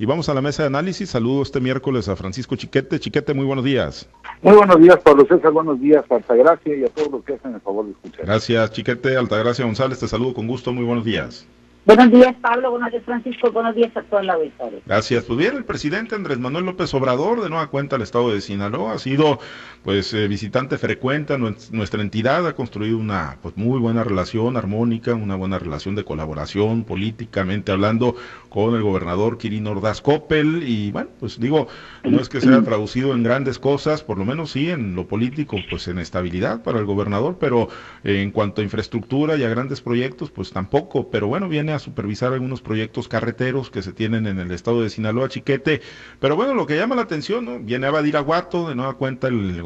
Y vamos a la mesa de análisis. Saludo este miércoles a Francisco Chiquete. Chiquete, muy buenos días. Muy buenos días, Pablo César. Buenos días, Altagracia y a todos los que hacen el favor de escuchar. Gracias, Chiquete. Altagracia González, te saludo con gusto. Muy buenos días. Buenos días, Pablo. Buenos días, Francisco. Buenos días a toda la auditoría. Gracias. Pues bien, el presidente Andrés Manuel López Obrador, de nueva cuenta al estado de Sinaloa, ha sido pues eh, visitante frecuente nuestra entidad, ha construido una pues, muy buena relación armónica, una buena relación de colaboración políticamente hablando con el gobernador Kirin Ordaz Coppel y bueno, pues digo, no es que sea traducido en grandes cosas, por lo menos sí en lo político, pues en estabilidad para el gobernador, pero en cuanto a infraestructura y a grandes proyectos, pues tampoco, pero bueno, viene a supervisar algunos proyectos carreteros que se tienen en el estado de Sinaloa, Chiquete. Pero bueno, lo que llama la atención, ¿no? Viene a Badiraguato, de nueva cuenta el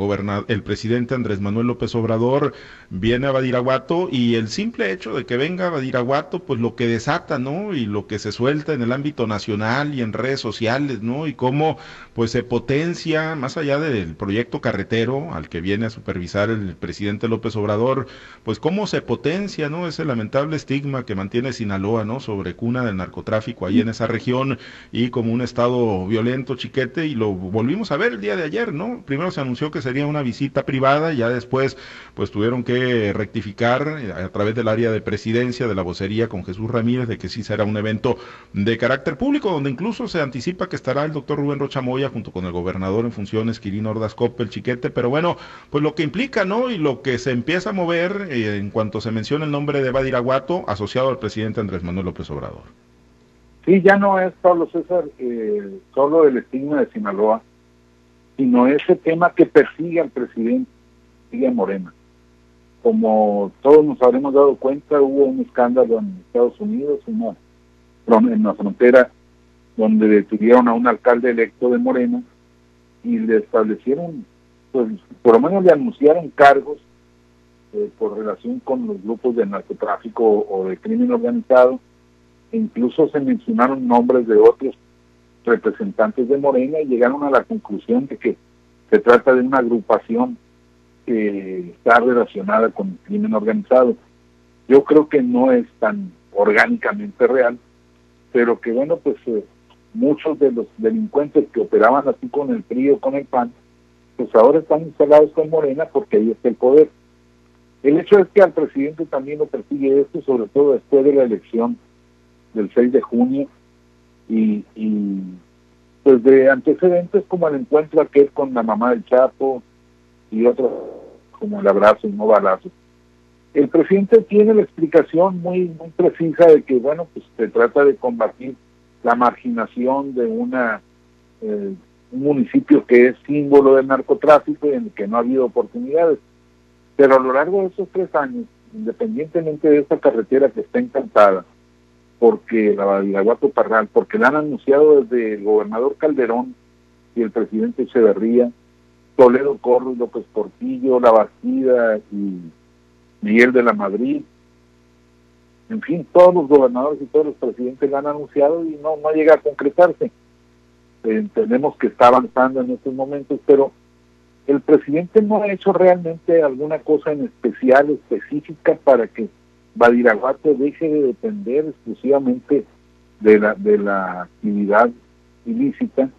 el presidente Andrés Manuel López Obrador viene a Badiraguato y el simple hecho de que venga a Badiraguato, pues lo que desata, ¿no? Y lo que se suelta en el ámbito nacional y en redes sociales, ¿no? Y cómo pues se potencia, más allá del proyecto carretero al que viene a supervisar el presidente López Obrador, pues cómo se potencia, ¿no? Ese lamentable estigma que mantiene Sinaloa Sobre cuna del narcotráfico ahí en esa región y como un estado violento, chiquete, y lo volvimos a ver el día de ayer, ¿no? Primero se anunció que sería una visita privada, ya después pues tuvieron que rectificar eh, a través del área de presidencia de la vocería con Jesús Ramírez de que sí será un evento de carácter público, donde incluso se anticipa que estará el doctor Rubén Rochamoya junto con el gobernador en funciones, Quirino Ordaz el chiquete, pero bueno, pues lo que implica, ¿no? Y lo que se empieza a mover eh, en cuanto se menciona el nombre de Badiraguato asociado al presidente Andrés Manuel López Obrador. Sí, ya no es, Pablo César, eh, solo el estigma de Sinaloa, sino ese tema que persigue al presidente, sigue Morena. Como todos nos habremos dado cuenta, hubo un escándalo en Estados Unidos, una, en la frontera, donde detuvieron a un alcalde electo de Morena y le establecieron, pues por lo menos le anunciaron cargos eh, por relación con los grupos de narcotráfico o de crimen organizado. Incluso se mencionaron nombres de otros representantes de Morena y llegaron a la conclusión de que se trata de una agrupación que está relacionada con el crimen organizado. Yo creo que no es tan orgánicamente real, pero que bueno, pues eh, muchos de los delincuentes que operaban así con el PRI o con el PAN, pues ahora están instalados con Morena porque ahí está el poder. El hecho es que al presidente también lo persigue esto, sobre todo después de la elección del 6 de junio, y, pues de antecedentes como el encuentro aquel con la mamá del Chapo y otros como el abrazo y no balazo. El presidente tiene la explicación muy, muy precisa de que, bueno, pues se trata de combatir la marginación de una eh, un municipio que es símbolo del narcotráfico y en el que no ha habido oportunidades. Pero a lo largo de esos tres años, independientemente de esta carretera que está encantada, porque la Badiraguato Parral, porque la han anunciado desde el gobernador Calderón y el presidente Echeverría, Toledo Corro, López Portillo, La Bastida y Miguel de la Madrid, en fin, todos los gobernadores y todos los presidentes la han anunciado y no, no llega a concretarse. Entendemos que está avanzando en estos momentos, pero el presidente no ha hecho realmente alguna cosa en especial, específica, para que Badiraguato deje de depender exclusivamente de la, de la actividad ilícita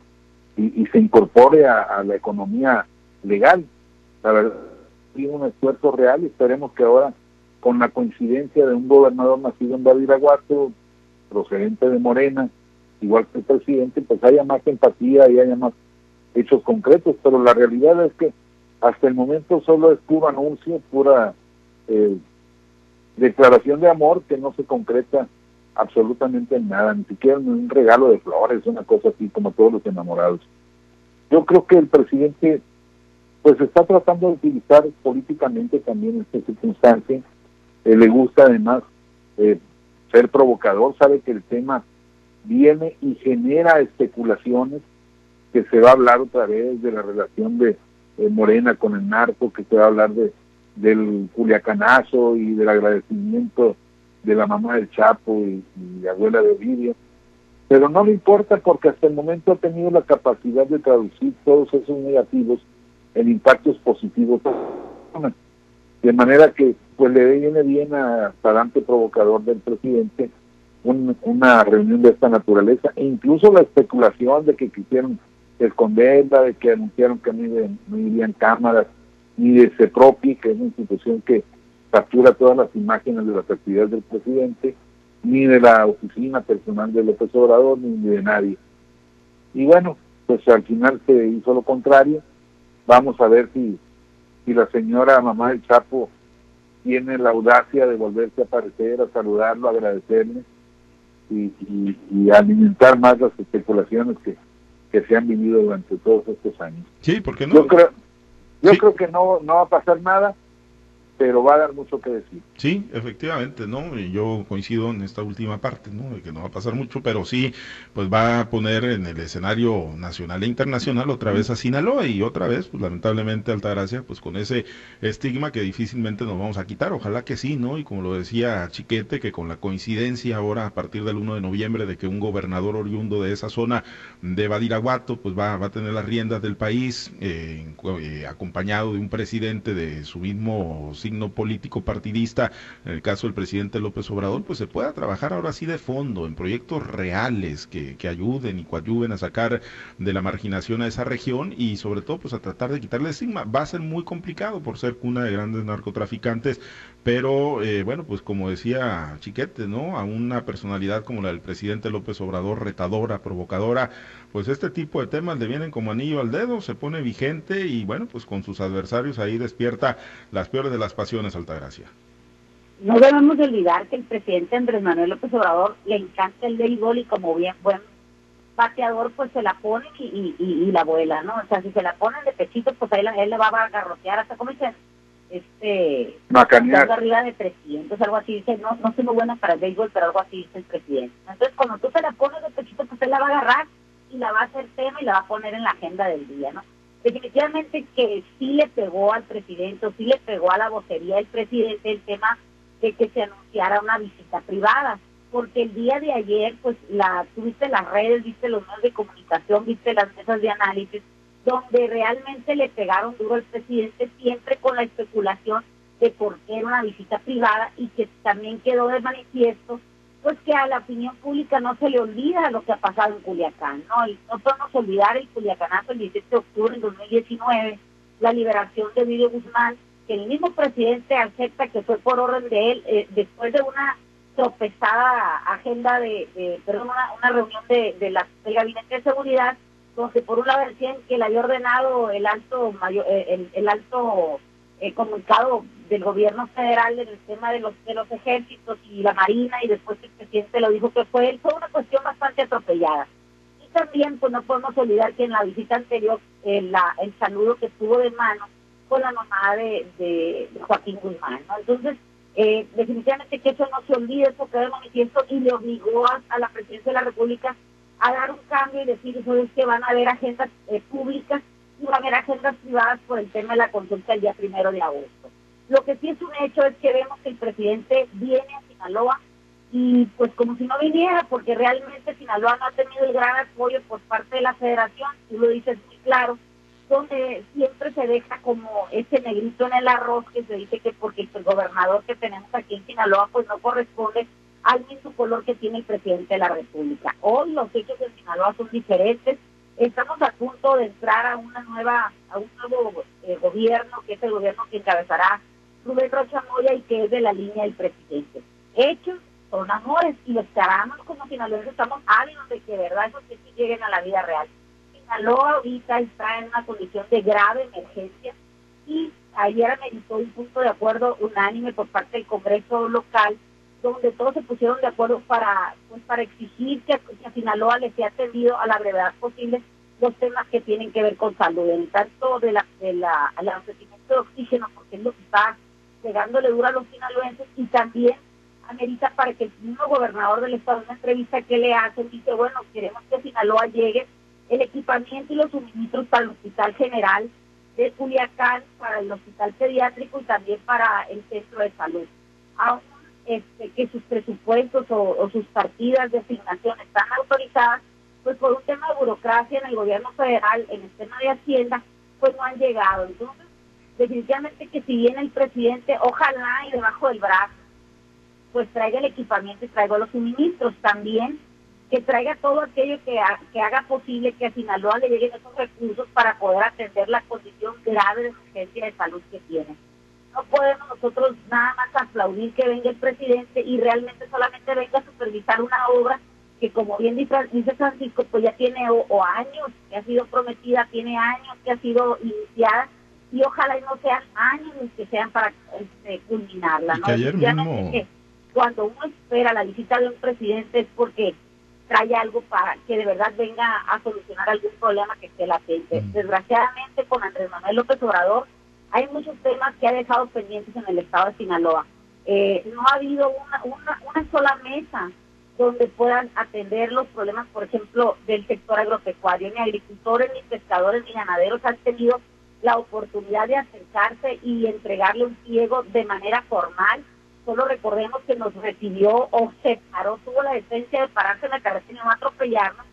y, se incorpore a, la economía legal. Tiene un esfuerzo real esperemos que ahora, con la coincidencia de un gobernador nacido en Badiraguato, procedente de Morena, igual que el presidente, pues haya más empatía y haya más hechos concretos, pero la realidad es que hasta el momento solo es puro anuncio, pura eh, declaración de amor que no se concreta absolutamente en nada, ni siquiera en un regalo de flores, una cosa así como todos los enamorados. Yo creo que el presidente pues está tratando de utilizar políticamente también esta circunstancia, eh, le gusta además eh, ser provocador, sabe que el tema viene y genera especulaciones, que se va a hablar otra vez de la relación de, Morena con el narco, que se va a hablar de del culiacanazo y del agradecimiento de la mamá del Chapo y, y abuela de Ovidio. Pero no le importa porque hasta el momento ha tenido la capacidad de traducir todos esos negativos en impactos positivos. De manera que pues le viene bien a talante provocador del presidente una reunión de esta naturaleza, e incluso la especulación de que quisieron esconderla, de que anunciaron que no, irían cámaras, ni de CEPROPI, que es una institución que captura todas las imágenes de las actividades del presidente, ni de la oficina personal de López Obrador, ni de nadie. Y bueno, pues al final se hizo lo contrario. Vamos a ver si, si la señora mamá del Chapo tiene la audacia de volverse a aparecer, a saludarlo, a agradecerle y, alimentar más las especulaciones que, que se han vivido durante todos estos años. Sí, porque no. Yo creo, yo creo que no, no va a pasar nada pero va a dar mucho que decir. Sí, efectivamente, ¿no? Yo coincido en esta última parte, ¿no? De que no va a pasar mucho, pero sí, pues va a poner en el escenario nacional e internacional otra vez a Sinaloa y otra vez, pues lamentablemente Altagracia, pues con ese estigma que difícilmente nos vamos a quitar, ojalá que sí, ¿no? Y como lo decía Chiquete, que con la coincidencia ahora a partir del 1 de noviembre de que un gobernador oriundo de esa zona de Badiraguato, pues va, va a tener las riendas del país, eh, eh, acompañado de un presidente de su mismo signo político partidista, en el caso del presidente López Obrador, pues se pueda trabajar ahora sí de fondo en proyectos reales que, que ayuden y coadyuven a sacar de la marginación a esa región y sobre todo pues a tratar de quitarle estigma. Va a ser muy complicado por ser cuna de grandes narcotraficantes, pero eh, bueno, pues como decía Chiquete, ¿no? A una personalidad como la del presidente López Obrador, retadora, provocadora, pues este tipo de temas le vienen como anillo al dedo, se pone vigente y bueno, pues con sus adversarios ahí despierta las peores de las pasiones, Altagracia. No debemos olvidar que el presidente Andrés Manuel López Obrador le encanta el béisbol y como bien buen bateador, pues se la pone y, y, la vuela, ¿no? O sea, si se la ponen de pechito, pues ahí él le va a agarrotear hasta dice este Macanear. arriba de 300, algo así, dice, no, no soy muy buena para el béisbol, pero algo así dice el presidente. Entonces, cuando tú se la pones de pechito, pues él la va a agarrar y la va a hacer tema y la va a poner en la agenda del día, ¿no? Definitivamente que sí le pegó al presidente, o sí le pegó a la vocería del presidente el tema de que se anunciara una visita privada, porque el día de ayer, pues, la tuviste las redes, viste los medios de comunicación, viste las mesas de análisis, donde realmente le pegaron duro al presidente, siempre con la especulación de por qué era una visita privada y que también quedó de manifiesto pues que a la opinión pública no se le olvida lo que ha pasado en Culiacán, ¿no? Y no podemos olvidar el Culiacanazo el 17 de octubre de 2019, la liberación de Emilio Guzmán, que el mismo presidente acepta que fue por orden de él, eh, después de una tropezada agenda de, perdón, una, reunión de, de la, del Gabinete de Seguridad, donde por un lado decían que le había ordenado el alto mayor, eh, el, alto eh, comunicado del gobierno federal en el tema de los de los ejércitos y la marina y después el presidente lo dijo que fue él fue una cuestión bastante atropellada y también pues no podemos olvidar que en la visita anterior el, la, el saludo que tuvo de mano con la mamá de, de, Joaquín Guzmán ¿no? entonces eh, definitivamente que eso no se olvide quedó de manifiesto y le obligó a la presidencia de la república a dar un cambio y decir eso es que van a haber agendas eh, públicas y van a haber agendas privadas por el tema de la consulta el día primero de agosto. Lo que sí es un hecho es que vemos que el presidente viene a Sinaloa y pues como si no viniera, porque realmente Sinaloa no ha tenido el gran apoyo por parte de la federación, tú lo dices muy claro, donde siempre se deja como ese negrito en el arroz que se dice que porque el gobernador que tenemos aquí en Sinaloa pues no corresponde al mismo color que tiene el presidente de la República. Hoy los hechos de Sinaloa son diferentes. Estamos a punto de entrar a una nueva, a un nuevo eh, gobierno, que es el gobierno que encabezará Rubén Rocha Moya y que es de la línea del presidente. Hechos son amores y los caramos como sinaloenses estamos ávidos de que verdad esos sí lleguen a la vida real. Sinaloa ahorita está en una condición de grave emergencia y ayer ameritó un punto de acuerdo unánime por parte del Congreso local donde todos se pusieron de acuerdo para pues para exigir que, a Sinaloa le sea atendido a la brevedad posible los temas que tienen que ver con salud, en tanto de la, de la, el abastecimiento de oxígeno, porque es lo que está pegándole duro a los sinaloenses, y también amerita para que el mismo gobernador del estado en una entrevista que le hace dice, bueno, queremos que Sinaloa llegue el equipamiento y los suministros para el Hospital General de Culiacán, para el Hospital Pediátrico y también para el Centro de Salud. Aún este, que sus presupuestos o, sus partidas de asignación están autorizadas, pues por un tema de burocracia en el gobierno federal, en el tema de Hacienda, pues no han llegado. Entonces, definitivamente que si viene el presidente, ojalá y debajo del brazo, pues traiga el equipamiento y traiga los suministros. También que traiga todo aquello que, que haga posible que a Sinaloa le lleguen esos recursos para poder atender la condición grave de emergencia de salud que tiene. No podemos nosotros nada más aplaudir que venga el presidente y realmente solamente venga a supervisar una obra que como bien dice Francisco, pues ya tiene o, años que ha sido prometida, tiene años que ha sido iniciada y ojalá no sean años que sean para este, culminarla. ¿no? cuando uno espera la visita de un presidente es porque trae algo para que de verdad venga a solucionar algún problema que esté latente. Desgraciadamente con Andrés Manuel López Obrador hay muchos temas que ha dejado pendientes en el estado de Sinaloa. Eh, no ha habido una, una, una sola mesa donde puedan atender los problemas, por ejemplo, del sector agropecuario. Ni agricultores, ni pescadores, ni ganaderos han tenido la oportunidad de acercarse y entregarle un pliego de manera formal solo recordemos que nos recibió o se paró, tuvo la decencia de pararse en la carretera y no atropellarnos,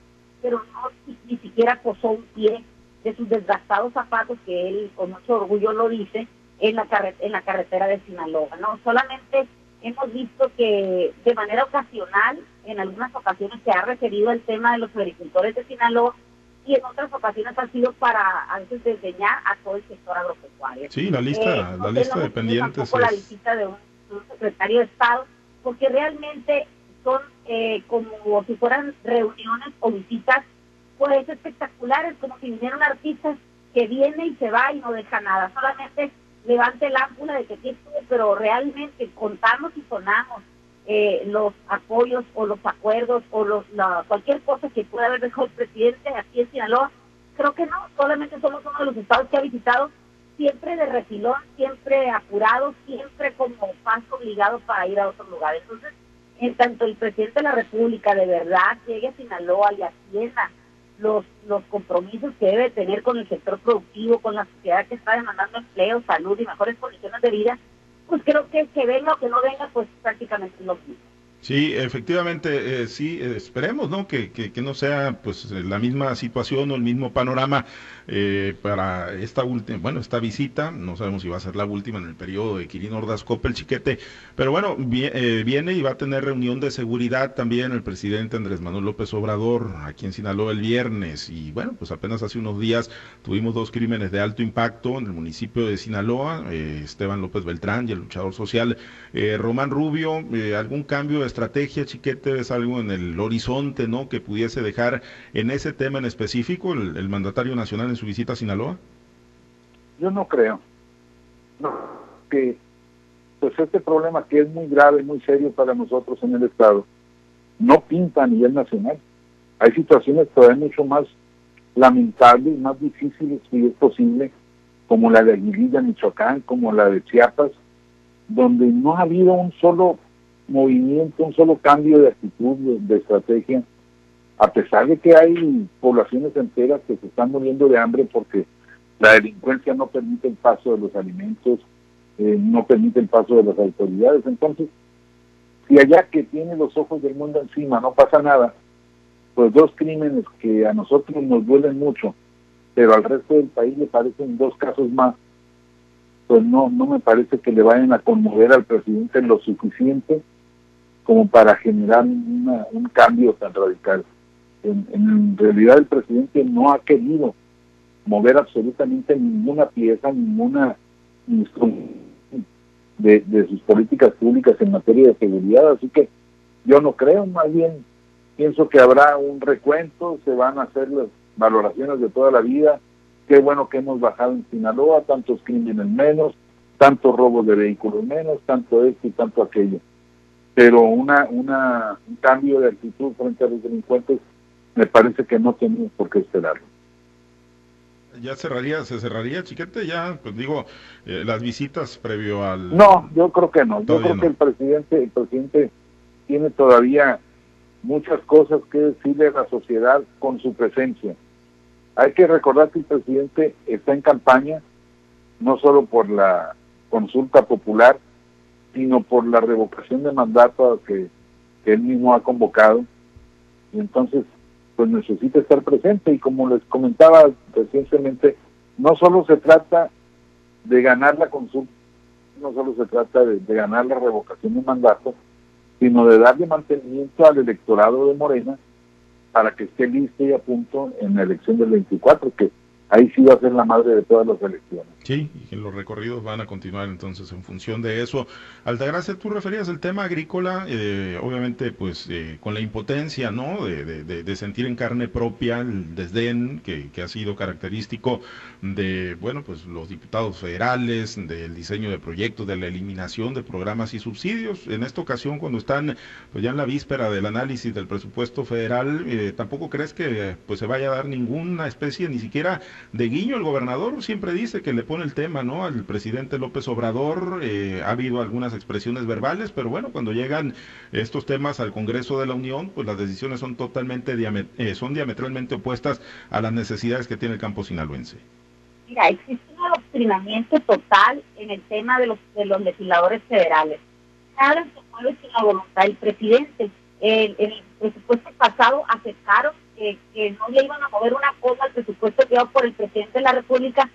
pero no ni, siquiera posó un pie de sus desgastados zapatos, que él con mucho orgullo lo dice, en la, en la carretera de Sinaloa. No solamente hemos visto que de manera ocasional, en algunas ocasiones se ha referido al tema de los agricultores de Sinaloa, y en otras ocasiones ha sido para a veces desdeñar a todo el sector agropecuario. Sí, la lista, eh, la lista de pendientes. Es... la visita de un un secretario de Estado, porque realmente son eh, como si fueran reuniones o visitas pues espectaculares, como si vinieran artistas que viene y se va y no deja nada, solamente levante el ámpula de que aquí estuvo, pero realmente contamos y sonamos eh, los apoyos o los acuerdos o los cualquier cosa que pueda haber dejado el presidente aquí en Sinaloa, creo que no, solamente somos uno de los estados que ha visitado siempre de refilón, siempre apurado, siempre como paso obligado para ir a otro lugar. Entonces, en tanto el presidente de la República de verdad llegue a Sinaloa y atienda los, los compromisos que debe tener con el sector productivo, con la sociedad que está demandando empleo, salud y mejores condiciones de vida, pues creo que que venga o que no venga, pues prácticamente lo mismo. Sí, efectivamente, eh, sí, esperemos, ¿no? Que, que, no sea pues la misma situación o el mismo panorama eh, para esta última, bueno, esta visita, no sabemos si va a ser la última en el periodo de Quirino Ordaz el Chiquete, pero bueno, eh, viene y va a tener reunión de seguridad también el presidente Andrés Manuel López Obrador aquí en Sinaloa el viernes. Y bueno, pues apenas hace unos días tuvimos dos crímenes de alto impacto en el municipio de Sinaloa, Esteban López Beltrán y el luchador social Román Rubio, algún cambio estrategia, Chiquete, es algo en el horizonte, ¿no? Que pudiese dejar en ese tema en específico el, mandatario nacional en su visita a Sinaloa? Yo no creo. No, que pues este problema que es muy grave, muy serio para nosotros en el Estado, no pinta a nivel nacional. Hay situaciones todavía mucho más lamentables, más difíciles si es posible, como la de Aguililla, Michoacán, como la de Chiapas, donde no ha habido un solo movimiento, un solo cambio de actitud, de, estrategia, a pesar de que hay poblaciones enteras que se están muriendo de hambre porque la delincuencia no permite el paso de los alimentos, eh, no permite el paso de las autoridades. Entonces, si allá que tiene los ojos del mundo encima no pasa nada, pues dos crímenes que a nosotros nos duelen mucho, pero al resto del país le parecen dos casos más, pues no, no me parece que le vayan a conmover al presidente lo suficiente como para generar un cambio tan radical. En, realidad el presidente no ha querido mover absolutamente ninguna pieza, ninguna instrumento de, de sus políticas públicas en materia de seguridad, así que yo no creo, más bien pienso que habrá un recuento, se van a hacer las valoraciones de toda la vida, qué bueno que hemos bajado en Sinaloa, tantos crímenes menos, tantos robos de vehículos menos, tanto esto y tanto aquello pero una, una, un cambio de actitud frente a los delincuentes me parece que no tenemos por qué esperarlo. Ya cerraría, se cerraría, chiquete, ya, pues digo, eh, las visitas previo al... No, yo creo que no, yo creo que el presidente, el presidente tiene todavía muchas cosas que decirle a la sociedad con su presencia. Hay que recordar que el presidente está en campaña, no solo por la consulta popular, sino por la revocación de mandato que, él mismo ha convocado. Y entonces, pues necesita estar presente. Y como les comentaba recientemente, no solo se trata de ganar la consulta, no solo se trata de, ganar la revocación de mandato, sino de darle mantenimiento al electorado de Morena para que esté listo y a punto en la elección del 24, que ahí sí va a ser la madre de todas las elecciones. Sí, y los recorridos van a continuar entonces en función de eso. Altagracia, tú referías el tema agrícola, eh, obviamente pues eh, con la impotencia, ¿no? De, de, sentir en carne propia el desdén que, que, ha sido característico de, bueno, pues los diputados federales, del diseño de proyectos, de la eliminación de programas y subsidios. En esta ocasión, cuando están pues ya en la víspera del análisis del presupuesto federal, eh, tampoco crees que pues se vaya a dar ninguna especie, ni siquiera de guiño. El gobernador siempre dice que le pone el tema, ¿no? Al presidente López Obrador eh, ha habido algunas expresiones verbales, pero bueno, cuando llegan estos temas al Congreso de la Unión, pues las decisiones son totalmente eh, son diametralmente opuestas a las necesidades que tiene el campo sinaloense. Mira, existe un adoctrinamiento total en el tema de los, de los legisladores federales. Se mueve sin la voluntad del presidente. En el presupuesto pasado aceptaron que, que no le iban a mover una cosa al presupuesto creado por el presidente de la República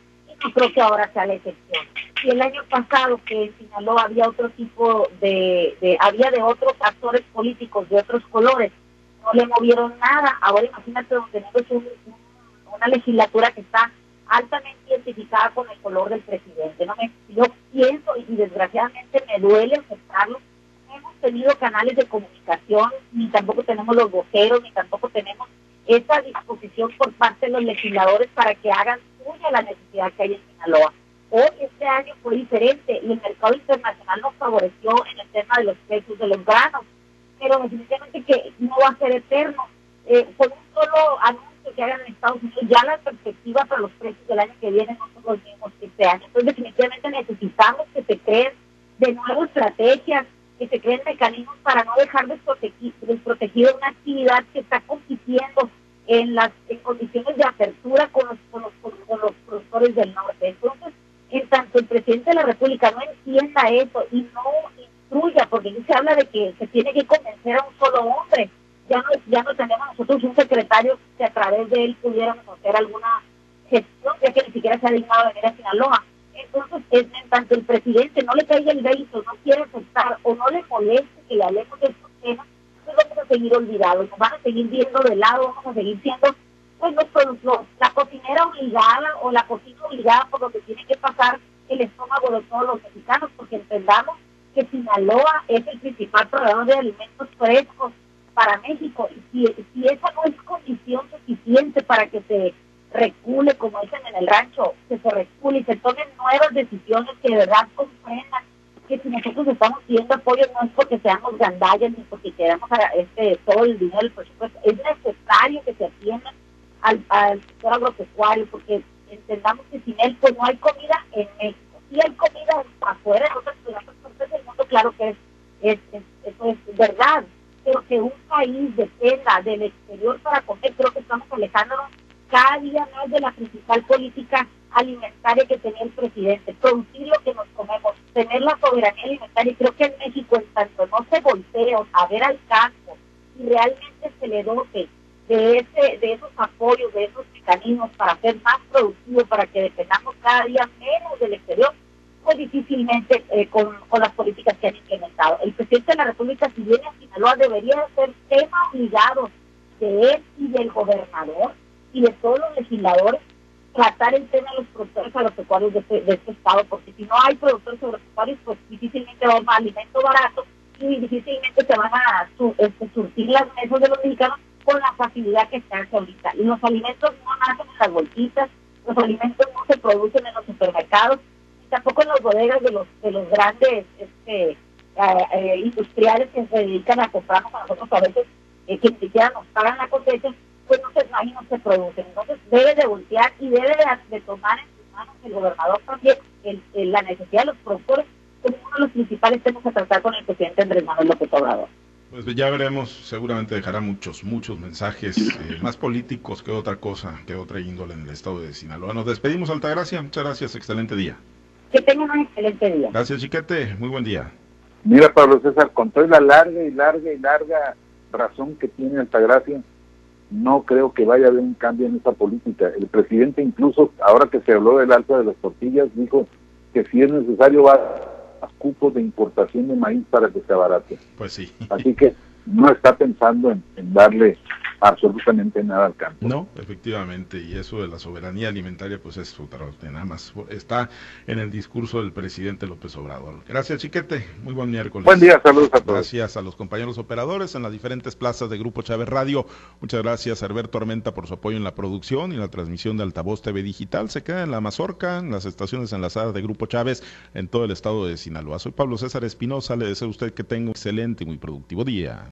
y creo que ahora sea la excepción. Y el año pasado que Sinaloa había otro tipo de, de, había de otros actores políticos de otros colores, no le movieron nada. Ahora imagínate donde tenemos una legislatura que está altamente identificada con el color del presidente. No me, yo pienso y desgraciadamente me duele aceptarlo hemos tenido canales de comunicación, ni tampoco tenemos los voceros, ni tampoco tenemos esa disposición por parte de los legisladores para que hagan suya la necesidad que hay en Sinaloa. Hoy este año fue diferente y el mercado internacional nos favoreció en el tema de los precios de los granos, pero definitivamente que no va a ser eterno. Eh, por un solo anuncio que hagan en Estados Unidos, ya la perspectiva para los precios del año que viene no son los mismos que este año. Entonces definitivamente necesitamos que se creen de nuevo estrategias, que se creen mecanismos para no dejar desprotegida una actividad que está compitiendo en las condiciones de apertura con los, con los, con, los productores del norte. Entonces, en tanto el presidente de la República no entienda eso y no instruya, porque se habla de que se tiene que convencer a un solo hombre, ya no, ya no tenemos nosotros un secretario que a través de él pudiéramos hacer alguna gestión, ya que ni siquiera se ha dignado venir a Sinaloa. Entonces, en tanto el presidente no le caiga el veto, no quiere aceptar o no le moleste que le hablemos de estos temas, pues vamos a seguir olvidados, nos van a seguir viendo de lado, vamos a seguir siendo pues los, la cocinera obligada o la cocina obligada por lo que tiene que pasar el estómago de todos los mexicanos, porque entendamos que Sinaloa es el principal proveedor de alimentos frescos para México. Y si, si esa no es condición suficiente para que se recule, como dicen en el rancho, que se recule y se tomen nuevas decisiones que de verdad comprendan que si nosotros estamos pidiendo apoyo no es porque seamos gandallas ni porque queramos este, todo el dinero del presupuesto, es necesario que se atiendan al, sector agropecuario porque entendamos que sin él pues no hay comida en México. Si hay comida afuera, en otras, partes del mundo, claro que es, es, eso es verdad, pero que un país dependa del exterior para comer, creo que estamos alejándonos cada día más de la principal política alimentaria que tenía el presidente, producir lo que nos comemos, tener la soberanía alimentaria. Y creo que en México, en tanto no se voltee a ver al campo y realmente se le dote de, ese, de esos apoyos, de esos mecanismos para ser más productivos, para que dependamos cada día menos del exterior, pues difícilmente eh, con, con, las políticas que han implementado. El presidente de la República, si viene a Sinaloa, debería ser tema obligado de él y del gobernador y de todos los legisladores tratar el tema de los productores agropecuarios de este, de este estado, porque si no hay productores agropecuarios, pues difícilmente va a haber alimento barato y difícilmente se van a este, surtir las mesas de los mexicanos con la facilidad que se hace ahorita. Y los alimentos no nacen en las bolsitas, los alimentos no se producen en los supermercados, y tampoco en las bodegas de los de los grandes este, eh, eh, industriales que se dedican a comprarnos a nosotros a veces, eh, que ni siquiera nos pagan la cosecha, producen. Entonces debe de voltear y debe de, tomar en sus manos el gobernador también el, la necesidad de los productores como uno de los principales temas a tratar con el presidente Andrés Manuel López Obrador. Pues ya veremos, seguramente dejará muchos, muchos mensajes eh, más políticos que otra cosa, que otra índole en el estado de Sinaloa. Nos despedimos, Altagracia. Muchas gracias, excelente día. Que tengan un excelente día. Gracias, Chiquete. Muy buen día. Mira, Pablo César, con toda la larga y larga y larga razón que tiene Altagracia, no creo que vaya a haber un cambio en esa política. El presidente incluso, ahora que se habló del alza de las tortillas, dijo que si es necesario va cupos de importación de maíz para que se abarate. Pues sí. Así que no está pensando en, darle absolutamente nada al campo. No, efectivamente, y eso de la soberanía alimentaria, pues es otra, nada más está en el discurso del presidente López Obrador. Gracias, Chiquete, muy buen miércoles. Buen día, saludos a todos. Gracias a los compañeros operadores en las diferentes plazas de Grupo Chávez Radio. Muchas gracias Alberto Armenta por su apoyo en la producción y la transmisión de Altavoz TV Digital. Se queda en la Mazorca, en las estaciones enlazadas de Grupo Chávez en todo el estado de Sinaloa. Soy Pablo César Espinosa, le deseo a usted que tenga un excelente y muy productivo día.